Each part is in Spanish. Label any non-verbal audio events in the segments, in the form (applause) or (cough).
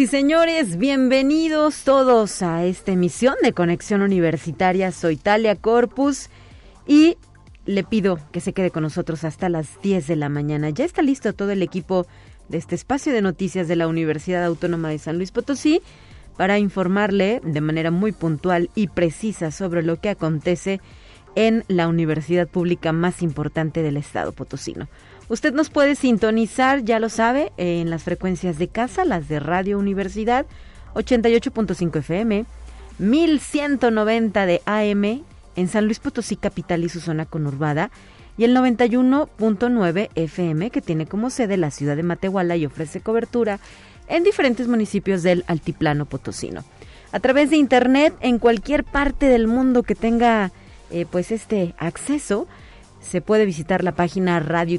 Y señores, bienvenidos todos a esta emisión de Conexión Universitaria. Soy Talia Corpus y le pido que se quede con nosotros hasta las 10 de la mañana. Ya está listo todo el equipo de este espacio de noticias de la Universidad Autónoma de San Luis Potosí para informarle de manera muy puntual y precisa sobre lo que acontece en la universidad pública más importante del estado potosino. Usted nos puede sintonizar, ya lo sabe, en las frecuencias de casa, las de Radio Universidad 88.5 FM, 1190 de AM en San Luis Potosí capital y su zona conurbada y el 91.9 FM que tiene como sede la ciudad de Matehuala y ofrece cobertura en diferentes municipios del altiplano potosino. A través de internet en cualquier parte del mundo que tenga eh, pues este acceso se puede visitar la página radio y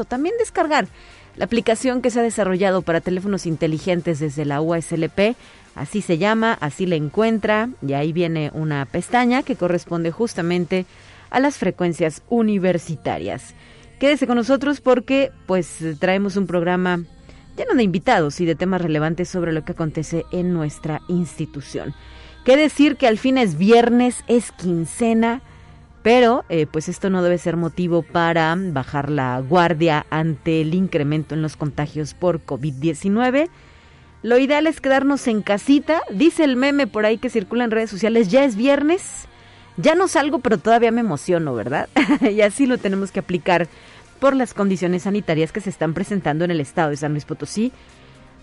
o también descargar la aplicación que se ha desarrollado para teléfonos inteligentes desde la USLP. Así se llama, así la encuentra y ahí viene una pestaña que corresponde justamente a las frecuencias universitarias. Quédese con nosotros porque pues traemos un programa lleno de invitados y de temas relevantes sobre lo que acontece en nuestra institución. Qué decir que al fin es viernes, es quincena, pero eh, pues esto no debe ser motivo para bajar la guardia ante el incremento en los contagios por COVID-19. Lo ideal es quedarnos en casita. Dice el meme por ahí que circula en redes sociales, ya es viernes, ya no salgo, pero todavía me emociono, ¿verdad? (laughs) y así lo tenemos que aplicar por las condiciones sanitarias que se están presentando en el estado de San Luis Potosí.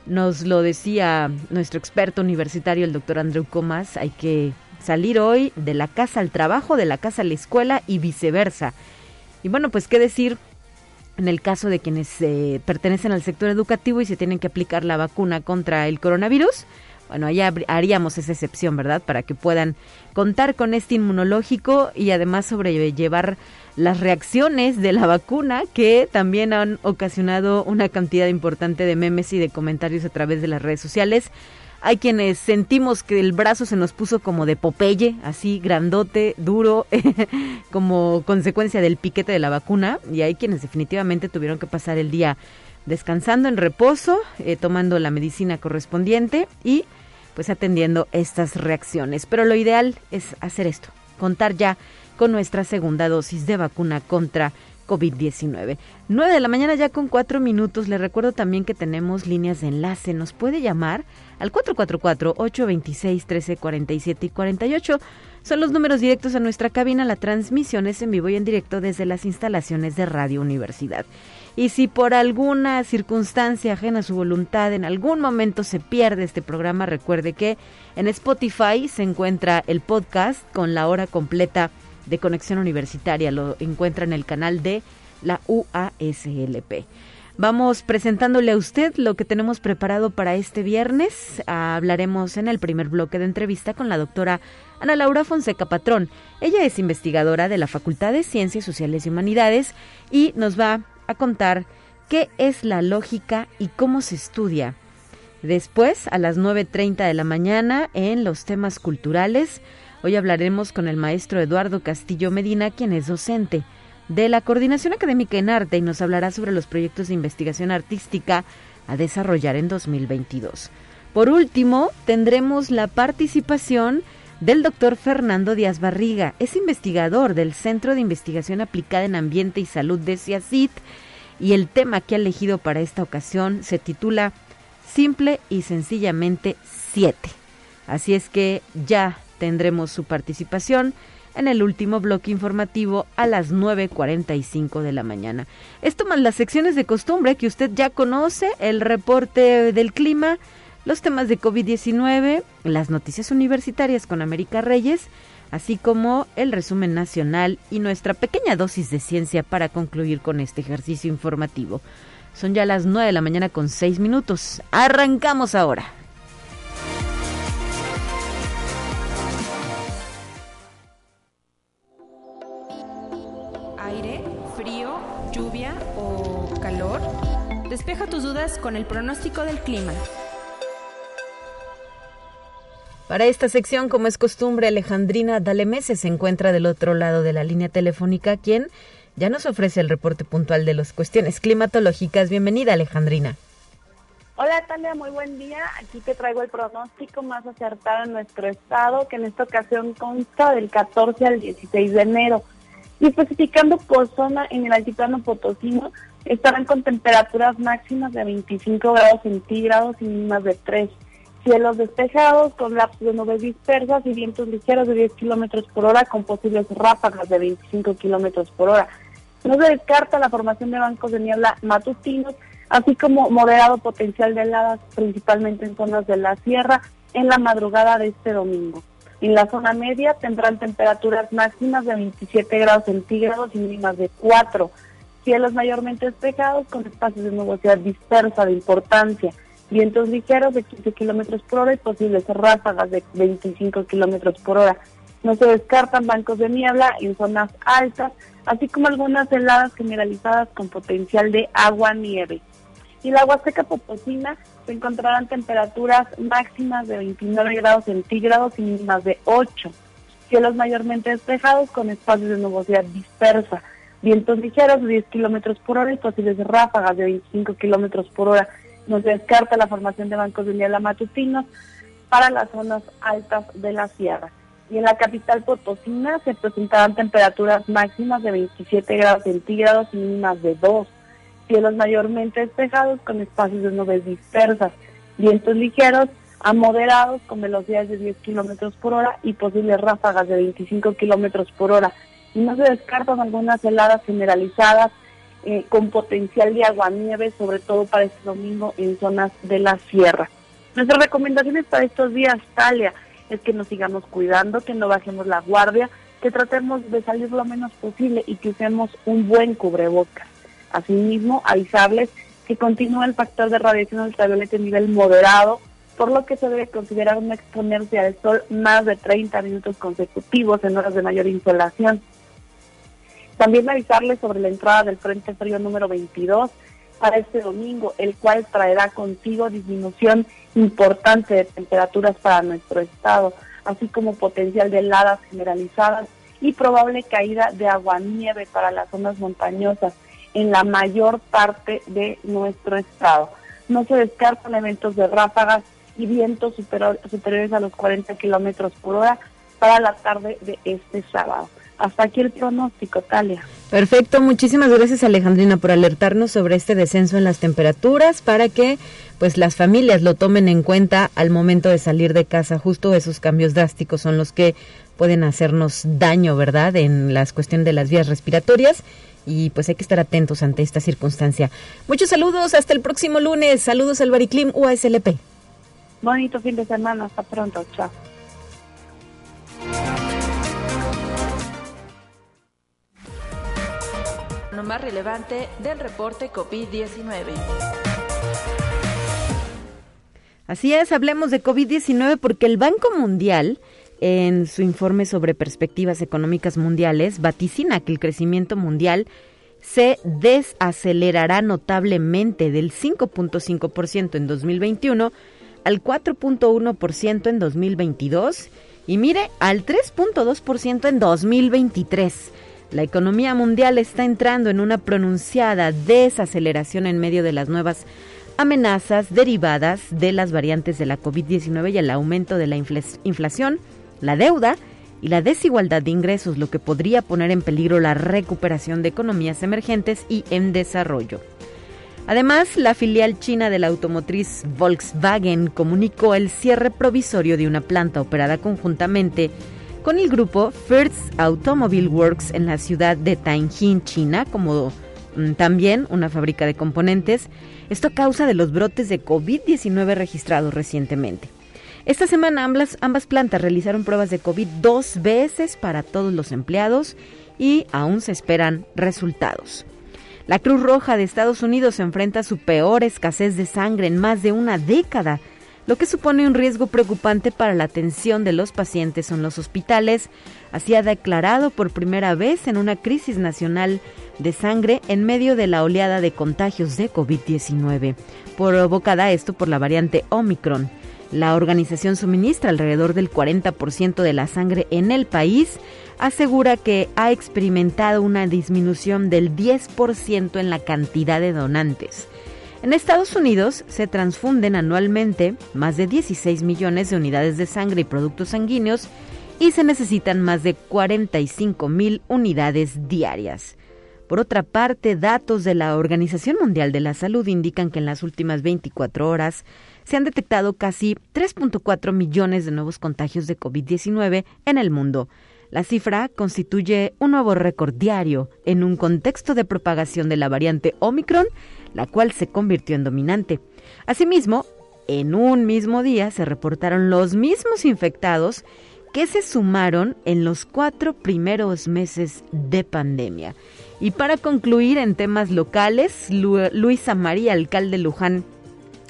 Nos lo decía nuestro experto universitario, el doctor Andrew Comas, hay que salir hoy de la casa al trabajo, de la casa a la escuela y viceversa. Y bueno, pues qué decir en el caso de quienes eh, pertenecen al sector educativo y se tienen que aplicar la vacuna contra el coronavirus. Bueno, allá haríamos esa excepción, ¿verdad? Para que puedan contar con este inmunológico y además sobrellevar las reacciones de la vacuna que también han ocasionado una cantidad importante de memes y de comentarios a través de las redes sociales. Hay quienes sentimos que el brazo se nos puso como de Popeye, así grandote, duro, (laughs) como consecuencia del piquete de la vacuna. Y hay quienes definitivamente tuvieron que pasar el día descansando en reposo, eh, tomando la medicina correspondiente y pues atendiendo estas reacciones. Pero lo ideal es hacer esto, contar ya con nuestra segunda dosis de vacuna contra COVID-19. 9 de la mañana ya con 4 minutos. Le recuerdo también que tenemos líneas de enlace. Nos puede llamar al 444-826-1347 y 48. Son los números directos a nuestra cabina. La transmisión es en vivo y en directo desde las instalaciones de Radio Universidad. Y si por alguna circunstancia ajena a su voluntad en algún momento se pierde este programa, recuerde que en Spotify se encuentra el podcast con la hora completa de Conexión Universitaria. Lo encuentra en el canal de la UASLP. Vamos presentándole a usted lo que tenemos preparado para este viernes. Hablaremos en el primer bloque de entrevista con la doctora Ana Laura Fonseca Patrón. Ella es investigadora de la Facultad de Ciencias Sociales y Humanidades y nos va a contar qué es la lógica y cómo se estudia. Después, a las 9.30 de la mañana, en los temas culturales, Hoy hablaremos con el maestro Eduardo Castillo Medina, quien es docente de la Coordinación Académica en Arte y nos hablará sobre los proyectos de investigación artística a desarrollar en 2022. Por último, tendremos la participación del doctor Fernando Díaz Barriga. Es investigador del Centro de Investigación Aplicada en Ambiente y Salud de CIACIT y el tema que ha elegido para esta ocasión se titula Simple y sencillamente 7. Así es que ya tendremos su participación en el último bloque informativo a las 9.45 de la mañana. Esto más las secciones de costumbre que usted ya conoce, el reporte del clima, los temas de COVID-19, las noticias universitarias con América Reyes, así como el resumen nacional y nuestra pequeña dosis de ciencia para concluir con este ejercicio informativo. Son ya las 9 de la mañana con 6 minutos. Arrancamos ahora. aire, frío, lluvia o calor? Despeja tus dudas con el pronóstico del clima. Para esta sección, como es costumbre, Alejandrina Dalemese se encuentra del otro lado de la línea telefónica, quien ya nos ofrece el reporte puntual de las cuestiones climatológicas. Bienvenida, Alejandrina. Hola, Talia, muy buen día. Aquí te traigo el pronóstico más acertado en nuestro estado, que en esta ocasión consta del 14 al 16 de enero. Y especificando por zona en el altiplano potosino, estarán con temperaturas máximas de 25 grados centígrados y mínimas de 3. Cielos despejados con lapsos de nubes dispersas y vientos ligeros de 10 kilómetros por hora con posibles ráfagas de 25 kilómetros por hora. No se descarta la formación de bancos de niebla matutinos así como moderado potencial de heladas, principalmente en zonas de la sierra, en la madrugada de este domingo. En la zona media tendrán temperaturas máximas de 27 grados centígrados y mínimas de 4. Cielos mayormente despejados con espacios de nubosidad dispersa de importancia. Vientos ligeros de 15 kilómetros por hora y posibles ráfagas de 25 kilómetros por hora. No se descartan bancos de niebla en zonas altas, así como algunas heladas generalizadas con potencial de agua-nieve y la Huasteca Potosina se encontrarán temperaturas máximas de 29 grados centígrados y mínimas de 8. Cielos mayormente despejados con espacios de nubosidad dispersa. Vientos ligeros de 10 kilómetros por hora y posibles ráfagas de 25 kilómetros por hora. No se descarta la formación de bancos de niebla matutinos para las zonas altas de la sierra. Y en la capital Potosina se presentarán temperaturas máximas de 27 grados centígrados y mínimas de 2 cielos mayormente despejados con espacios de nubes dispersas, vientos ligeros a moderados con velocidades de 10 kilómetros por hora y posibles ráfagas de 25 kilómetros por hora. Y no se descartan algunas heladas generalizadas eh, con potencial de agua-nieve, sobre todo para este domingo en zonas de la sierra. Nuestras recomendaciones para estos días, Talia, es que nos sigamos cuidando, que no bajemos la guardia, que tratemos de salir lo menos posible y que usemos un buen cubrebocas. Asimismo, avisarles que continúa el factor de radiación ultravioleta en nivel moderado, por lo que se debe considerar no exponerse al sol más de 30 minutos consecutivos en horas de mayor insolación. También avisarles sobre la entrada del Frente Frío número 22 para este domingo, el cual traerá consigo disminución importante de temperaturas para nuestro estado, así como potencial de heladas generalizadas y probable caída de agua-nieve para las zonas montañosas en la mayor parte de nuestro estado. No se descartan eventos de ráfagas y vientos superiores a los 40 kilómetros por hora para la tarde de este sábado. Hasta aquí el pronóstico, Talia. Perfecto, muchísimas gracias Alejandrina por alertarnos sobre este descenso en las temperaturas para que pues las familias lo tomen en cuenta al momento de salir de casa. Justo esos cambios drásticos son los que pueden hacernos daño, ¿verdad? En las cuestiones de las vías respiratorias y pues hay que estar atentos ante esta circunstancia. Muchos saludos, hasta el próximo lunes. Saludos al Bariclim UASLP. Bonito fin de semana, hasta pronto, chao. Lo más relevante del reporte COVID-19. Así es, hablemos de COVID-19 porque el Banco Mundial en su informe sobre perspectivas económicas mundiales, vaticina que el crecimiento mundial se desacelerará notablemente del 5.5% en 2021 al 4.1% en 2022 y mire al 3.2% en 2023. La economía mundial está entrando en una pronunciada desaceleración en medio de las nuevas amenazas derivadas de las variantes de la COVID-19 y el aumento de la inflación la deuda y la desigualdad de ingresos, lo que podría poner en peligro la recuperación de economías emergentes y en desarrollo. Además, la filial china de la automotriz Volkswagen comunicó el cierre provisorio de una planta operada conjuntamente con el grupo First Automobile Works en la ciudad de Tianjin, China, como mm, también una fábrica de componentes. Esto a causa de los brotes de COVID-19 registrados recientemente. Esta semana ambas, ambas plantas realizaron pruebas de COVID dos veces para todos los empleados y aún se esperan resultados. La Cruz Roja de Estados Unidos enfrenta su peor escasez de sangre en más de una década, lo que supone un riesgo preocupante para la atención de los pacientes en los hospitales. Así ha declarado por primera vez en una crisis nacional de sangre en medio de la oleada de contagios de COVID-19, provocada esto por la variante Omicron. La organización suministra alrededor del 40% de la sangre en el país, asegura que ha experimentado una disminución del 10% en la cantidad de donantes. En Estados Unidos se transfunden anualmente más de 16 millones de unidades de sangre y productos sanguíneos y se necesitan más de 45 mil unidades diarias. Por otra parte, datos de la Organización Mundial de la Salud indican que en las últimas 24 horas se han detectado casi 3.4 millones de nuevos contagios de COVID-19 en el mundo. La cifra constituye un nuevo récord diario en un contexto de propagación de la variante Omicron, la cual se convirtió en dominante. Asimismo, en un mismo día se reportaron los mismos infectados que se sumaron en los cuatro primeros meses de pandemia. Y para concluir en temas locales, Luisa María, alcalde Luján,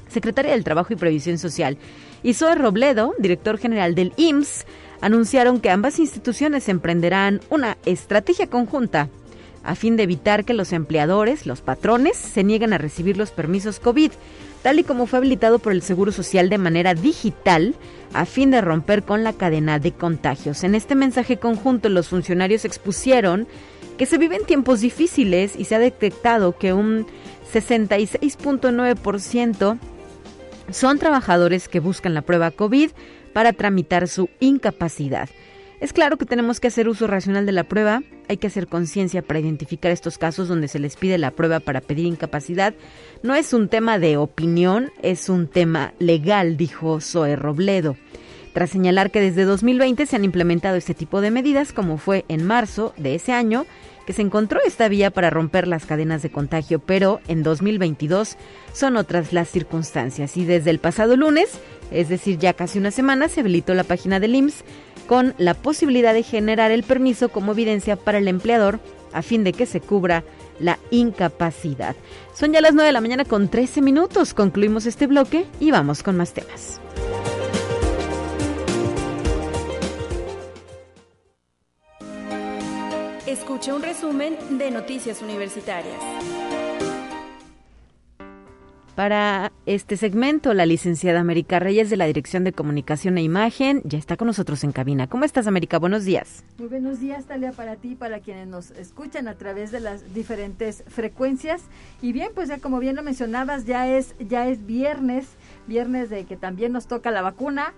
secretaria del Trabajo y Previsión Social, y Zoe Robledo, director general del IMSS, anunciaron que ambas instituciones emprenderán una estrategia conjunta a fin de evitar que los empleadores, los patrones, se nieguen a recibir los permisos COVID, tal y como fue habilitado por el Seguro Social de manera digital, a fin de romper con la cadena de contagios. En este mensaje conjunto, los funcionarios expusieron que se viven tiempos difíciles y se ha detectado que un 66.9% son trabajadores que buscan la prueba COVID para tramitar su incapacidad. Es claro que tenemos que hacer uso racional de la prueba, hay que hacer conciencia para identificar estos casos donde se les pide la prueba para pedir incapacidad. No es un tema de opinión, es un tema legal, dijo Zoe Robledo. Tras señalar que desde 2020 se han implementado este tipo de medidas, como fue en marzo de ese año, que se encontró esta vía para romper las cadenas de contagio, pero en 2022 son otras las circunstancias. Y desde el pasado lunes, es decir, ya casi una semana, se habilitó la página del IMSS con la posibilidad de generar el permiso como evidencia para el empleador a fin de que se cubra la incapacidad. Son ya las 9 de la mañana con 13 minutos. Concluimos este bloque y vamos con más temas. Escucha un resumen de Noticias Universitarias. Para este segmento, la licenciada América Reyes de la Dirección de Comunicación e Imagen ya está con nosotros en cabina. ¿Cómo estás, América? Buenos días. Muy buenos días, Talia, para ti y para quienes nos escuchan a través de las diferentes frecuencias. Y bien, pues ya como bien lo mencionabas, ya es, ya es viernes, viernes de que también nos toca la vacuna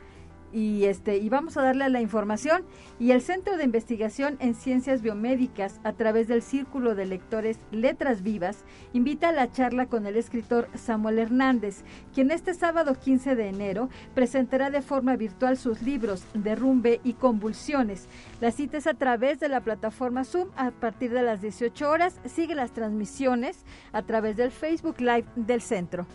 y este y vamos a darle la información y el Centro de Investigación en Ciencias Biomédicas a través del Círculo de Lectores Letras Vivas invita a la charla con el escritor Samuel Hernández, quien este sábado 15 de enero presentará de forma virtual sus libros Derrumbe y Convulsiones. La cita es a través de la plataforma Zoom a partir de las 18 horas. Sigue las transmisiones a través del Facebook Live del centro.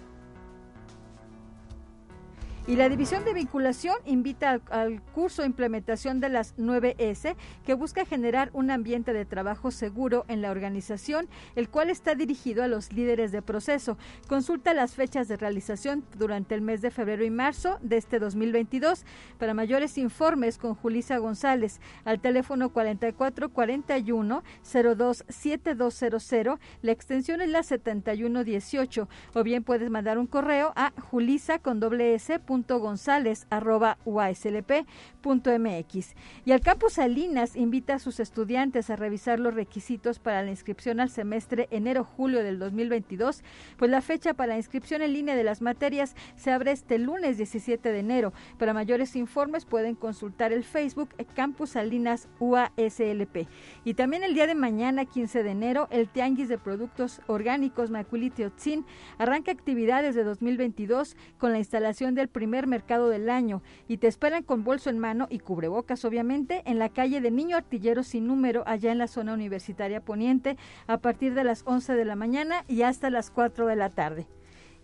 Y la División de Vinculación invita al, curso de Implementación de las 9S, que busca generar un ambiente de trabajo seguro en la organización, el cual está dirigido a los líderes de proceso. Consulta las fechas de realización durante el mes de febrero y marzo de este 2022. Para mayores informes con Julisa González al teléfono 4441 027200, la extensión es la 7118, o bien puedes mandar un correo a julisa con doble s gonzález.uaslp.mx. Y el Campus Salinas invita a sus estudiantes a revisar los requisitos para la inscripción al semestre enero-julio del 2022, pues la fecha para la inscripción en línea de las materias se abre este lunes 17 de enero. Para mayores informes pueden consultar el Facebook Campus Salinas UASLP. Y también el día de mañana, 15 de enero, el Tianguis de Productos Orgánicos Maculite Otzin arranca actividades de 2022 con la instalación del primer mercado del año y te esperan con bolso en mano y cubrebocas, obviamente, en la calle de Niño Artillero sin número, allá en la zona universitaria poniente, a partir de las 11 de la mañana y hasta las 4 de la tarde.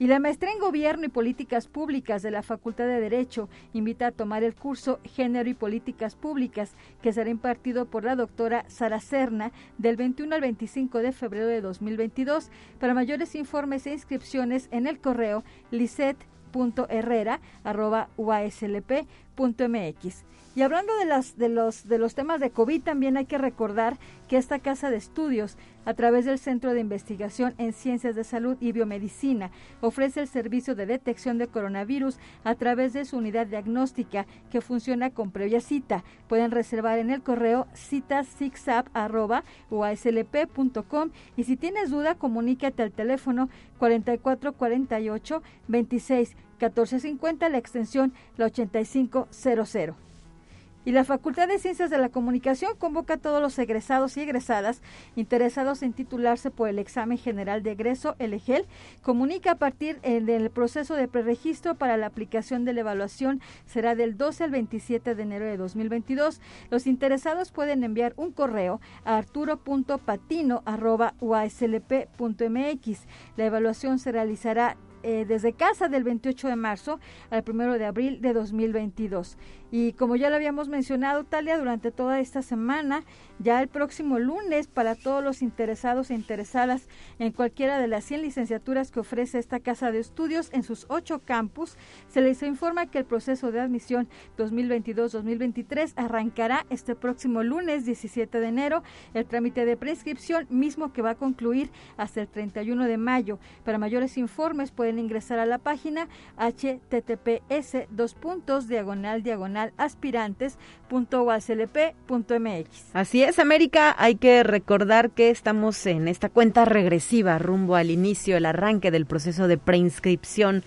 Y la maestría en Gobierno y Políticas Públicas de la Facultad de Derecho invita a tomar el curso Género y Políticas Públicas, que será impartido por la doctora Sara Serna del 21 al 25 de febrero de 2022. Para mayores informes e inscripciones en el correo licet herrera.uaslp.mx. Y hablando de, las, de, los, de los temas de COVID, también hay que recordar que esta casa de estudios, a través del Centro de Investigación en Ciencias de Salud y Biomedicina, ofrece el servicio de detección de coronavirus a través de su unidad diagnóstica que funciona con previa cita. Pueden reservar en el correo citasixap.com y si tienes duda, comunícate al teléfono 4448 26 1450, la extensión la 8500. Y la Facultad de Ciencias de la Comunicación convoca a todos los egresados y egresadas interesados en titularse por el examen general de egreso, el EGEL. Comunica a partir eh, del proceso de preregistro para la aplicación de la evaluación será del 12 al 27 de enero de 2022. Los interesados pueden enviar un correo a arturo.patino.uaslp.mx. La evaluación se realizará eh, desde casa del 28 de marzo al 1 de abril de 2022. Y como ya lo habíamos mencionado, Talia, durante toda esta semana, ya el próximo lunes, para todos los interesados e interesadas en cualquiera de las 100 licenciaturas que ofrece esta casa de estudios en sus ocho campus, se les informa que el proceso de admisión 2022-2023 arrancará este próximo lunes 17 de enero. El trámite de prescripción mismo que va a concluir hasta el 31 de mayo. Para mayores informes pueden ingresar a la página https dos puntos diagonal diagonal aspirantes.uaslp.mx. Así es, América, hay que recordar que estamos en esta cuenta regresiva rumbo al inicio, el arranque del proceso de preinscripción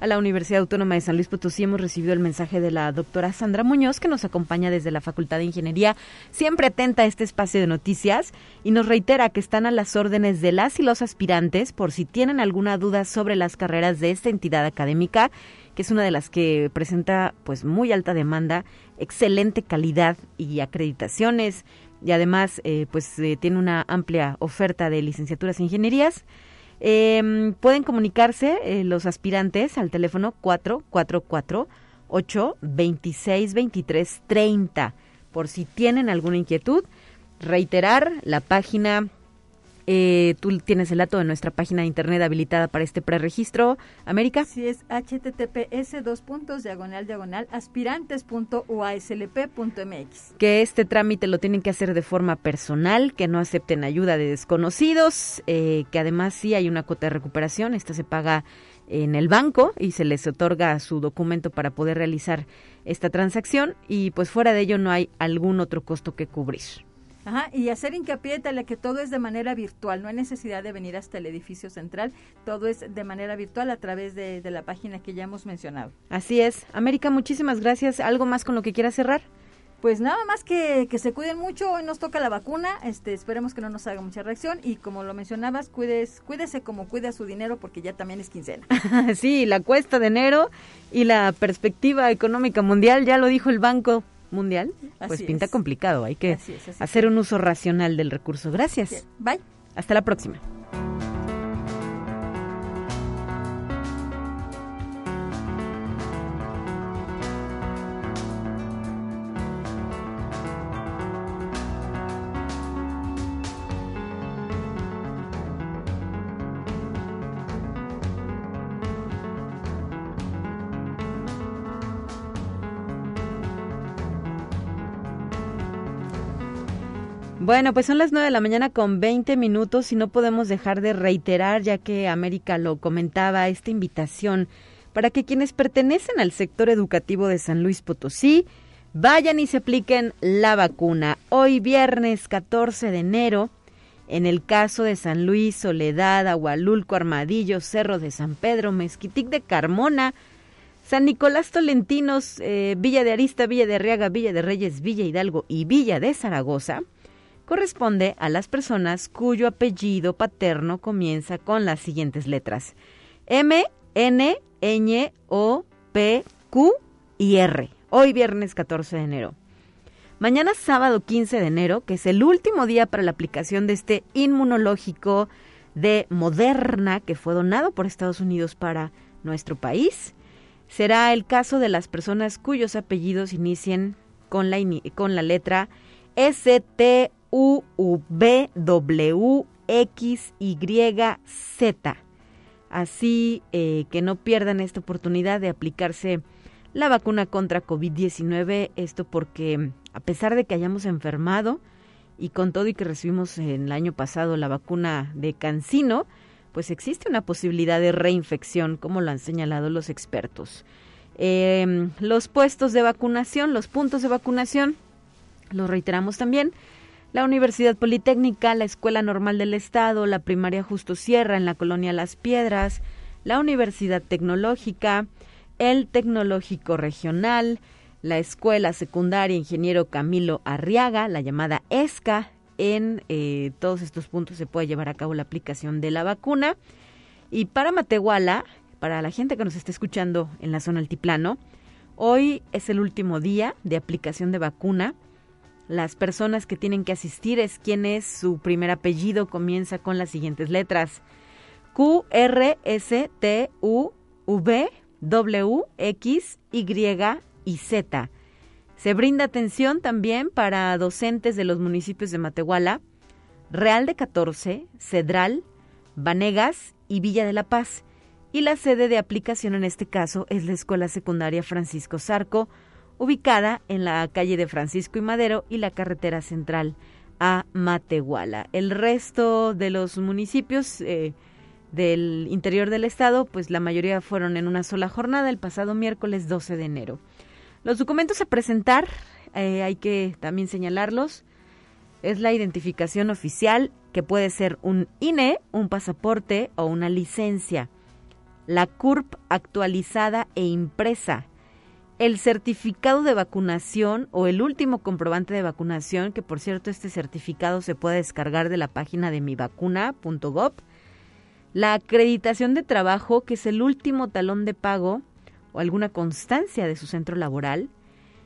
a la Universidad Autónoma de San Luis Potosí. Hemos recibido el mensaje de la doctora Sandra Muñoz, que nos acompaña desde la Facultad de Ingeniería, siempre atenta a este espacio de noticias, y nos reitera que están a las órdenes de las y los aspirantes por si tienen alguna duda sobre las carreras de esta entidad académica que es una de las que presenta pues muy alta demanda, excelente calidad y acreditaciones y además eh, pues eh, tiene una amplia oferta de licenciaturas en ingenierías. Em, pueden comunicarse eh, los aspirantes al teléfono 444 8 26 23 30 por si tienen alguna inquietud. Reiterar la página eh, tú tienes el dato de nuestra página de internet habilitada para este preregistro, América. Sí, es https dos puntos diagonal diagonal aspirantes.uaslp.mx. Que este trámite lo tienen que hacer de forma personal, que no acepten ayuda de desconocidos, eh, que además sí hay una cuota de recuperación, esta se paga en el banco y se les otorga su documento para poder realizar esta transacción y pues fuera de ello no hay algún otro costo que cubrir. Ajá, y hacer hincapié de que todo es de manera virtual, no hay necesidad de venir hasta el edificio central, todo es de manera virtual a través de, la página que ya hemos mencionado. Así es. América, muchísimas gracias. ¿Algo más con lo que quieras cerrar? Pues nada más que, que, se cuiden mucho, hoy nos toca la vacuna, este, esperemos que no nos haga mucha reacción y como lo mencionabas, cuides, cuídese como cuida su dinero porque ya también es quincena. (laughs) sí, la cuesta de enero y la perspectiva económica mundial, ya lo dijo el Banco mundial, pues pinta complicado. Hay que hacer un uso racional del recurso. Gracias. Bye. Hasta la próxima. Bueno, pues son las nueve de la mañana con 20 minutos y no podemos dejar de reiterar, ya que América lo comentaba, esta invitación para que quienes pertenecen al sector educativo de San Luis Potosí vayan y se apliquen la vacuna. Hoy viernes 14 de enero, en el caso de San Luis, Soledad, Agualulco, Armadillo, Cerro de San Pedro, Mezquitic de Carmona, San Nicolás Tolentinos, eh, Villa de Arista, Villa de Arriaga, Villa de Reyes, Villa Hidalgo y Villa de Zaragoza, corresponde a las personas cuyo apellido paterno comienza con las siguientes letras. M, N, Ñ, O, P, Q y R. Hoy viernes 14 de enero. Mañana sábado 15 de enero, que es el último día para la aplicación de este inmunológico de Moderna que fue donado por Estados Unidos para nuestro país, será el caso de las personas cuyos apellidos inicien con la, con la letra S, T, U, V, W, X, Y, Z. Así eh, que no pierdan esta oportunidad de aplicarse la vacuna contra COVID-19. Esto porque a pesar de que hayamos enfermado y con todo y que recibimos en el año pasado la vacuna de Cancino, pues existe una posibilidad de reinfección, como lo han señalado los expertos. Em, los puestos de vacunación, los puntos de vacunación, los reiteramos también. La Universidad Politécnica, la Escuela Normal del Estado, la Primaria Justo Sierra en la colonia Las Piedras, la Universidad Tecnológica, el Tecnológico Regional, la Escuela Secundaria Ingeniero Camilo Arriaga, la llamada ESCA. En eh, todos estos puntos se puede llevar a cabo la aplicación de la vacuna. Y para Matehuala, para la gente que nos está escuchando en la zona altiplano, hoy es el último día de aplicación de vacuna. Las personas que tienen que asistir es quien es su primer apellido, comienza con las siguientes letras. Q, R, S, T, U, V, W, X, Y y Z. Se brinda atención también para docentes de los municipios de Matehuala, Real de 14, Cedral, Vanegas y Villa de la Paz. Y la sede de aplicación en este caso es la Escuela Secundaria Francisco Zarco, ubicada en la calle de Francisco y Madero y la carretera central a Matehuala. El resto de los municipios eh, del interior del estado, pues la mayoría fueron en una sola jornada el pasado miércoles 12 de enero. Los documentos a presentar, eh, hay que también señalarlos, es la identificación oficial, que puede ser un INE, un pasaporte o una licencia, la CURP actualizada e impresa, el certificado de vacunación o el último comprobante de vacunación, que por cierto este certificado se puede descargar de la página de mivacuna.gov, la acreditación de trabajo, que es el último talón de pago o alguna constancia de su centro laboral,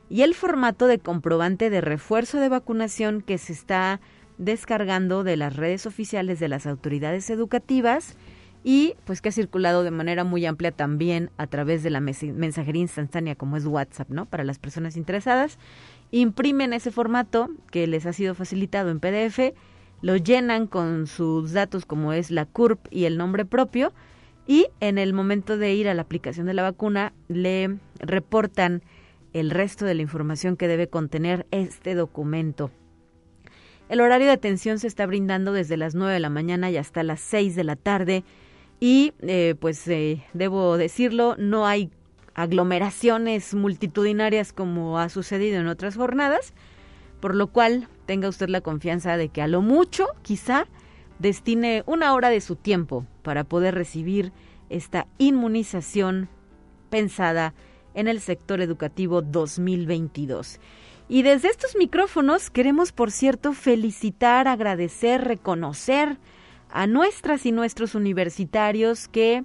y el formato de comprobante de refuerzo de vacunación que se está descargando de las redes oficiales de las autoridades educativas y pues que ha circulado de manera muy amplia también a través de la mensajería instantánea como es WhatsApp, ¿no? Para las personas interesadas, imprimen ese formato que les ha sido facilitado en PDF, lo llenan con sus datos como es la CURP y el nombre propio y en el momento de ir a la aplicación de la vacuna le reportan el resto de la información que debe contener este documento. El horario de atención se está brindando desde las 9 de la mañana y hasta las 6 de la tarde y eh, pues eh, debo decirlo, no hay aglomeraciones multitudinarias como ha sucedido en otras jornadas, por lo cual tenga usted la confianza de que a lo mucho quizá destine una hora de su tiempo para poder recibir esta inmunización pensada en el sector educativo 2022. Y desde estos micrófonos queremos, por cierto, felicitar, agradecer, reconocer a nuestras y nuestros universitarios que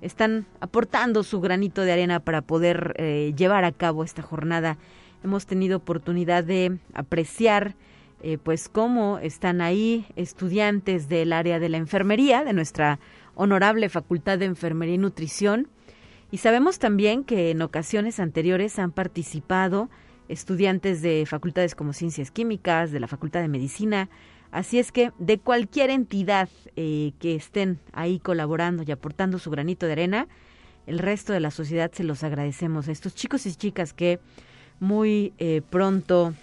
están aportando su granito de arena para poder eh, llevar a cabo esta jornada. Hemos tenido oportunidad de apreciar eh, pues cómo están ahí estudiantes del área de la enfermería, de nuestra honorable Facultad de Enfermería y Nutrición. Y sabemos también que en ocasiones anteriores han participado estudiantes de facultades como Ciencias Químicas, de la Facultad de Medicina. Así es que de cualquier entidad eh, que estén ahí colaborando y aportando su granito de arena, el resto de la sociedad se los agradecemos a estos chicos y chicas que muy eh, pronto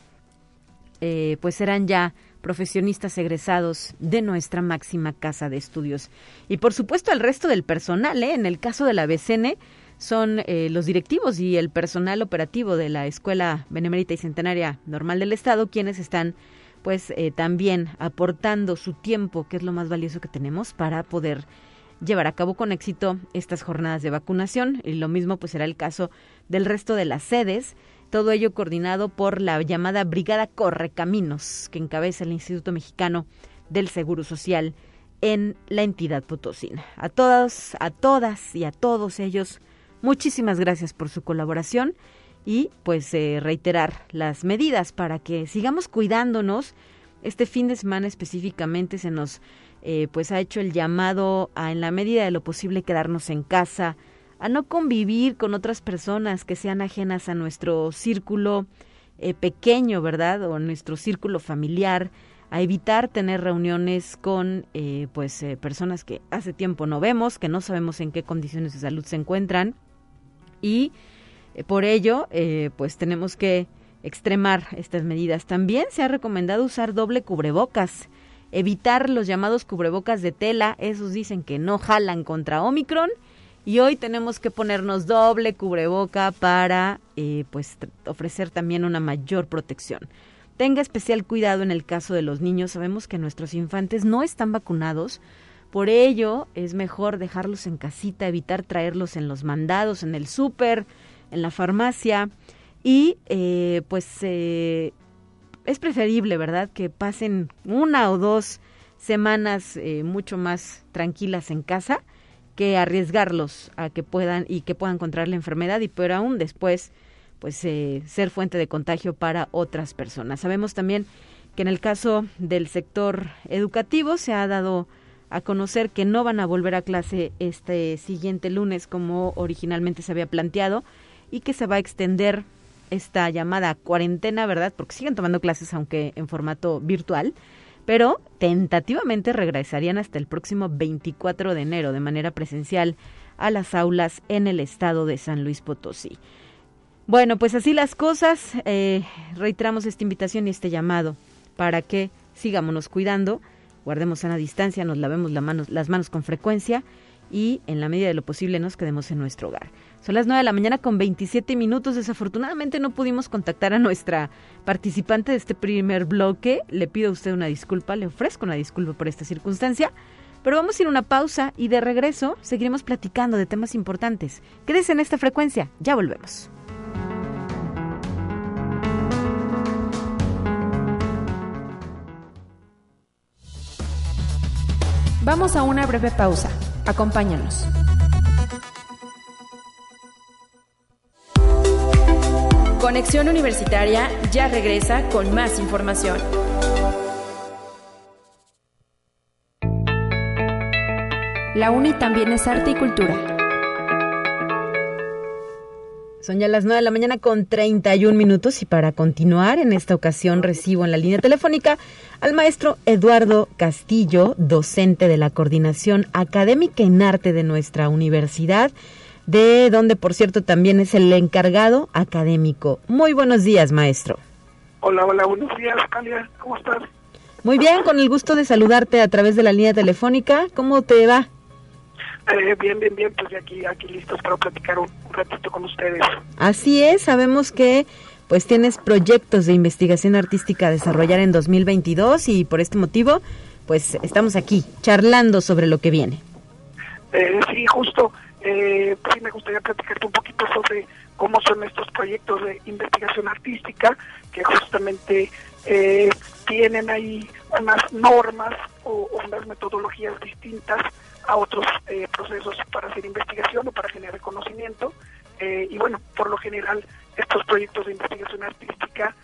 eh, pues serán ya profesionistas egresados de nuestra máxima casa de estudios. Y por supuesto el resto del personal, ¿eh? en el caso de la BCN, son eh, los directivos y el personal operativo de la Escuela Benemérita y Centenaria Normal del Estado, quienes están pues también aportando su tiempo, que es lo más valioso que tenemos, para poder llevar a cabo con éxito estas jornadas de vacunación. Y lo mismo pues será el caso del resto de las sedes todo ello coordinado por la llamada Brigada Correcaminos, que encabeza el Instituto Mexicano del Seguro Social en la entidad potosina. A todos, a todas y a todos ellos, muchísimas gracias por su colaboración y pues eh, reiterar las medidas para que sigamos cuidándonos. Este fin de semana específicamente se nos eh, pues ha hecho el llamado a en la medida de lo posible quedarnos en casa, a no convivir con otras personas que sean ajenas a nuestro círculo eh, pequeño, ¿verdad? O nuestro círculo familiar, a evitar tener reuniones con eh, pues eh, personas que hace tiempo no vemos, que no sabemos en qué condiciones de salud se encuentran y por ello pues tenemos que extremar estas medidas. También se ha recomendado usar doble cubrebocas, evitar los llamados cubrebocas de tela, esos dicen que no jalan contra Omicron y hoy tenemos que ponernos doble cubreboca para eh, pues ofrecer también una mayor protección. Tenga especial cuidado en el caso de los niños. Sabemos que nuestros infantes no están vacunados. Por ello, es mejor dejarlos en casita, evitar traerlos en los mandados, en el súper, en la farmacia. Y eh, pues eh, es preferible, ¿verdad?, que pasen una o dos semanas eh, mucho más tranquilas en casa que arriesgarlos a que puedan y que puedan contraer la enfermedad y pero aún después pues eh, ser fuente de contagio para otras personas. Sabemos también que en el caso del sector educativo se ha dado a conocer que no van a volver a clase este siguiente lunes como originalmente se había planteado y que se va a extender esta llamada cuarentena, ¿verdad? Porque siguen tomando clases aunque en formato virtual pero tentativamente regresarían hasta el próximo 24 de enero de manera presencial a las aulas en el estado de San Luis Potosí. Bueno, pues así las cosas, eh, reiteramos esta invitación y este llamado para que sigámonos cuidando, guardemos sana distancia, nos lavemos las manos con frecuencia y en la medida de lo posible nos quedemos en nuestro hogar. Son las 9 de la mañana con 27 minutos. Desafortunadamente no pudimos contactar a nuestra participante de este primer bloque. Le pido a usted una disculpa, le ofrezco una disculpa por esta circunstancia. Pero vamos a ir a una pausa y de regreso seguiremos platicando de temas importantes. Quédese en esta frecuencia, ya volvemos. Vamos a una breve pausa. Acompáñanos. Conexión Universitaria ya regresa con más información. La UNI también es arte y cultura. Son ya las 9 de la mañana con 31 minutos y para continuar en esta ocasión recibo en la línea telefónica al maestro Eduardo Castillo, docente de la Coordinación Académica en Arte de nuestra universidad de donde, por cierto, también es el encargado académico. Muy buenos días, maestro. Hola, hola, buenos días, Calia. ¿Cómo estás? Muy bien, con el gusto de saludarte a través de la línea telefónica. ¿Cómo te va? Eh, bien, bien, bien, pues aquí, aquí listos para platicar un, ratito con ustedes. Así es, sabemos que pues tienes proyectos de investigación artística a desarrollar en 2022 y por este motivo pues estamos aquí charlando sobre lo que viene. Eh, sí, justo. Eh, sí me gustaría platicarte un poquito sobre cómo son estos proyectos de investigación artística que justamente eh, tienen ahí unas normas o, unas metodologías distintas a otros eh, procesos para hacer investigación o para generar conocimiento. Eh, y bueno, por lo general estos proyectos de investigación artística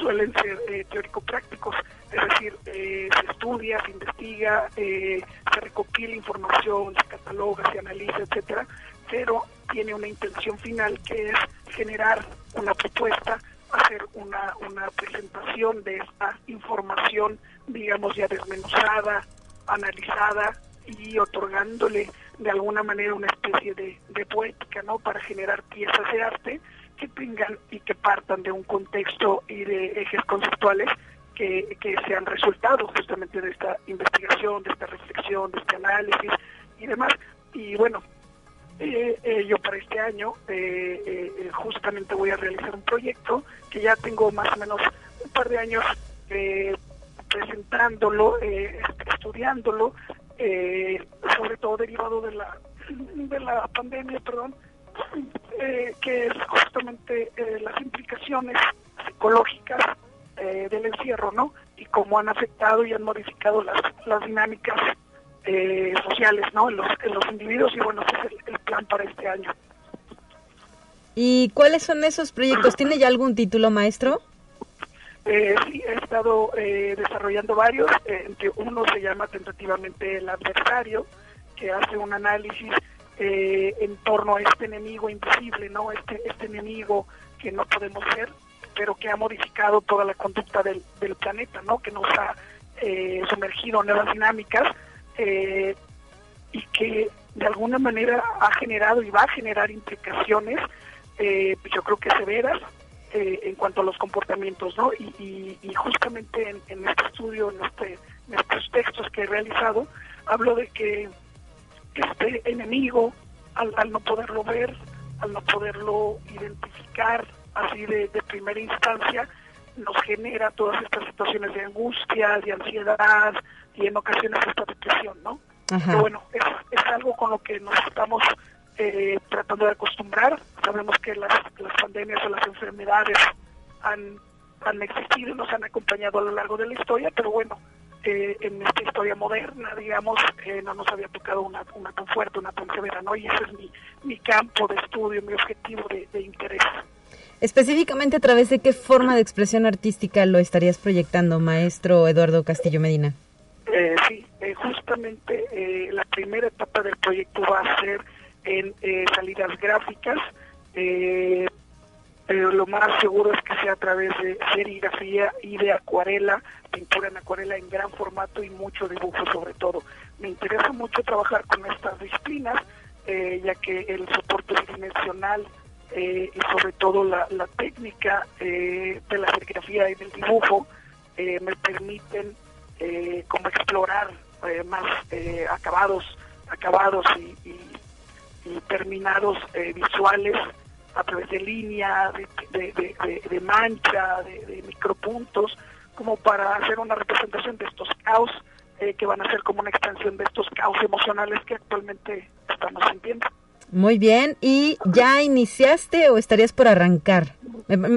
suelen ser teórico-prácticos es decir, eh, se estudia, se investiga, eh, se recopila información, se cataloga, se analiza, etcétera, pero tiene una intención final que es generar una propuesta, hacer una, una presentación de esta información, digamos, ya desmenuzada, analizada y otorgándole de alguna manera una especie de, de poética, ¿no? Para generar piezas de arte que tengan y que partan de un contexto y de ejes conceptuales que, sean resultados justamente de esta investigación, de esta reflexión, de este análisis y demás. Y bueno, eh, eh, yo para este año eh, justamente voy a realizar un proyecto que ya tengo más o menos un par de años presentándolo, estudiándolo, sobre todo derivado de la, de la pandemia, perdón, que es justamente las implicaciones psicológicas eh, del encierro, ¿no? Y cómo han afectado y han modificado las, las dinámicas eh, sociales, ¿no? En los, en los individuos y bueno, ese es el, plan para este año. ¿Y cuáles son esos proyectos? ¿Tiene ya algún título, maestro? Eh, sí, he estado eh, desarrollando varios. entre uno se llama tentativamente El Adversario, que hace un análisis en torno a este enemigo invisible, ¿no? Este, este enemigo que no podemos ver, pero que ha modificado toda la conducta del, del planeta, ¿no? Que nos ha eh, sumergido en nuevas dinámicas eh, y que de alguna manera ha generado y va a generar implicaciones, eh, yo creo que severas, eh, en cuanto a los comportamientos, ¿no? Y, justamente en, este estudio, en, este, en estos textos que he realizado, hablo de que este enemigo, al, no poderlo ver, al no poderlo identificar así de, primera instancia, nos genera todas estas situaciones de angustia, de ansiedad y en ocasiones esta depresión, ¿no? Pero bueno, es, es algo con lo que nos estamos eh, tratando de acostumbrar. Sabemos que las, las pandemias o las enfermedades han, han existido y nos han acompañado a lo largo de la historia, pero bueno, eh, en esta historia moderna, digamos, eh, no nos había tocado una, una tan fuerte, una tan severa, ¿no? Y ese es mi, mi campo de estudio, mi objetivo de, de interés. Específicamente, ¿a través de qué forma de expresión artística lo estarías proyectando, maestro Eduardo Castillo Medina? Eh, sí, justamente la primera etapa del proyecto va a ser en eh, salidas gráficas. Eh, lo más seguro es que sea a través de serigrafía y de acuarela, pintura en acuarela en gran formato y mucho dibujo sobre todo. Me interesa mucho trabajar con estas disciplinas, eh, ya que el soporte tridimensional y sobre todo la, técnica de la serigrafía y del dibujo me permiten como explorar más acabados acabados y, terminados eh, visuales a través de línea, de, mancha, de, micropuntos, como para hacer una representación de estos caos eh, que van a ser como una extensión de estos caos emocionales que actualmente estamos sintiendo. Muy bien, ¿y ya iniciaste o estarías por arrancar?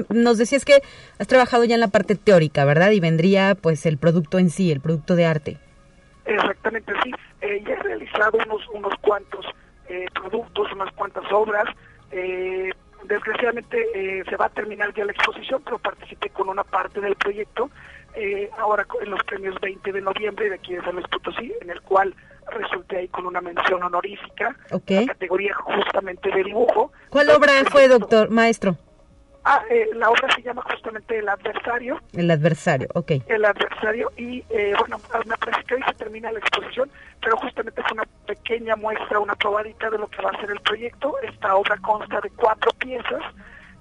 Nos decías que has trabajado ya en la parte teórica, ¿verdad? Y vendría pues el producto en sí, el producto de arte. Exactamente, sí. Eh, ya he realizado unos, unos cuantos eh, productos, unas cuantas obras. Eh, desgraciadamente eh, se va a terminar ya la exposición, pero participé con una parte del proyecto ahora en los premios 20 de noviembre de aquí de San Luis Potosí, en el cual resulté ahí con una mención honorífica, okay. categoría justamente de dibujo. ¿Cuál obra fue, doctor, maestro? Ah, eh, la obra se llama justamente El Adversario. El Adversario, ok. El Adversario, y eh, bueno, me parece que hoy se termina la exposición, pero justamente es una pequeña muestra, una probadita de lo que va a ser el proyecto. Esta obra consta de cuatro piezas.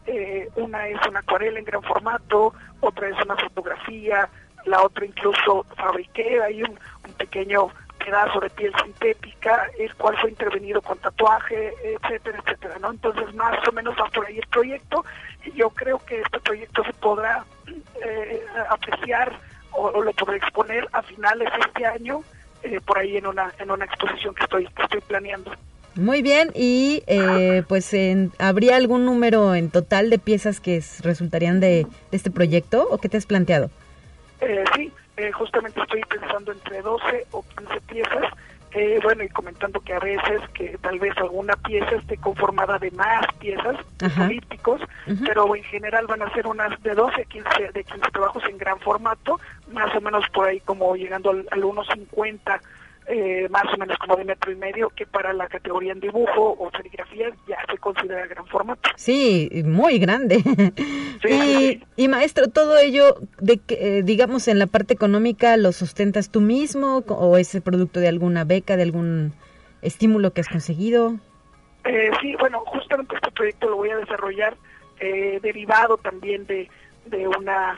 Eh, una es una acuarela en gran formato, otra es una fotografía, la otra incluso fabriqué un, un pequeño pedazo de piel sintética, el cual fue intervenido con tatuaje, etcétera, etcétera, ¿no? Entonces más o menos va por ahí el proyecto y yo creo que este proyecto se podrá eh, apreciar o, lo podré exponer a finales de este año eh, por ahí en una en una exposición que estoy que estoy planeando. Muy bien, y eh, pues ¿habría algún número en total de piezas que resultarían de, de este proyecto o qué te has planteado? sí, eh, justamente estoy pensando entre 12 o 15 piezas, eh, bueno, y comentando que a veces que tal vez alguna pieza esté conformada de más piezas políticos, pero en general van a ser unas de 12 a 15, de 15 trabajos en gran formato, más o menos por ahí como llegando al, al 1.50 eh, más o menos como de metro y medio, que para la categoría en dibujo o serigrafía ya se considera gran formato. Sí, muy grande. (laughs) y, maestro, todo ello, de que, eh, digamos, en la parte económica, ¿lo sustentas tú mismo o es el producto de alguna beca, de algún estímulo que has conseguido? Eh, sí, bueno, justamente este proyecto lo voy a desarrollar eh, derivado también de, de una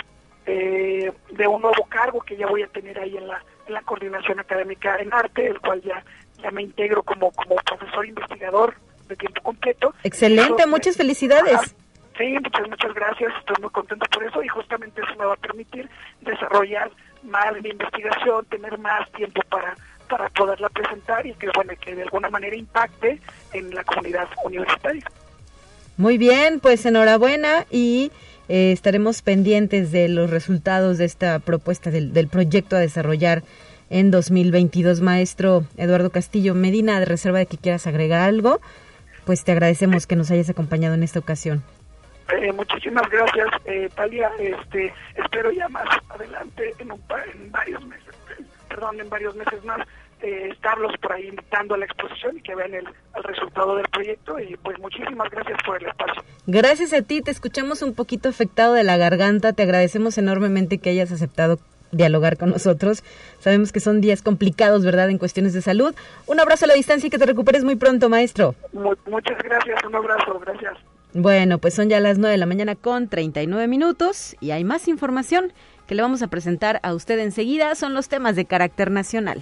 de un nuevo cargo que ya voy a tener ahí en la la coordinación académica en arte, el cual ya, ya me integro como, como profesor investigador de tiempo completo. Excelente, muchas felicidades. sí, muchas, muchas gracias, estoy muy contento por eso y justamente eso me va a permitir desarrollar más mi investigación, tener más tiempo para para poderla presentar y que bueno que de alguna manera impacte en la comunidad universitaria. Muy bien, pues enhorabuena y eh, estaremos pendientes de los resultados de esta propuesta del, del proyecto a desarrollar en 2022. Maestro Eduardo Castillo Medina, de reserva de que quieras agregar algo, pues te agradecemos que nos hayas acompañado en esta ocasión. Eh, muchísimas gracias, eh, Talia. Este, espero ya más adelante, en, un, en varios meses, perdón, en varios meses más, eh, estarlos por ahí invitando a la exposición y que vean el, resultado del proyecto. Y pues muchísimas gracias por el espacio. Gracias a ti, te escuchamos un poquito afectado de la garganta, te agradecemos enormemente que hayas aceptado dialogar con nosotros. Sabemos que son días complicados, ¿verdad?, en cuestiones de salud. Un abrazo a la distancia y que te recuperes muy pronto, maestro. muchas gracias, un abrazo, gracias. Bueno, pues son ya las 9 de la mañana con 39 minutos y hay más información que le vamos a presentar a usted enseguida. Son los temas de carácter nacional.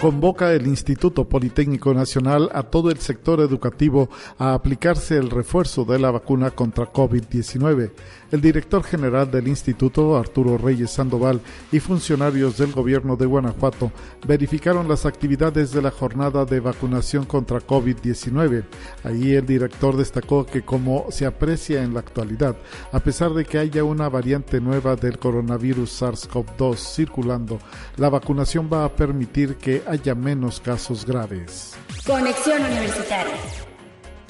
convoca el Instituto Politécnico Nacional a todo el sector educativo a aplicarse el refuerzo de la vacuna contra COVID-19. El director general del instituto, Arturo Reyes Sandoval, y funcionarios del gobierno de Guanajuato verificaron las actividades de la jornada de vacunación contra COVID-19. Allí el director destacó que como se aprecia en la actualidad, a pesar de que haya una variante nueva del coronavirus SARS-CoV-2 circulando, la vacunación va a permitir que haya menos casos graves. Conexión Universitaria.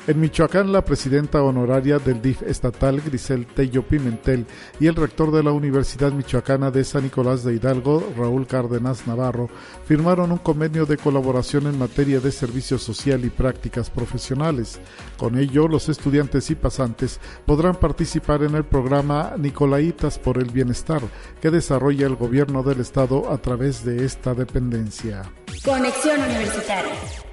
En Michoacán, la presidenta honoraria del DIF estatal, Grisel Tello Pimentel, y el rector de la Universidad Michoacana de San Nicolás de Hidalgo, Raúl Cárdenas Navarro, firmaron un convenio de colaboración en materia de servicio social y prácticas profesionales. Con ello, los estudiantes y pasantes podrán participar en el programa Nicolaitas por el Bienestar, que desarrolla el gobierno del Estado a través de esta dependencia. Conexión Universitaria.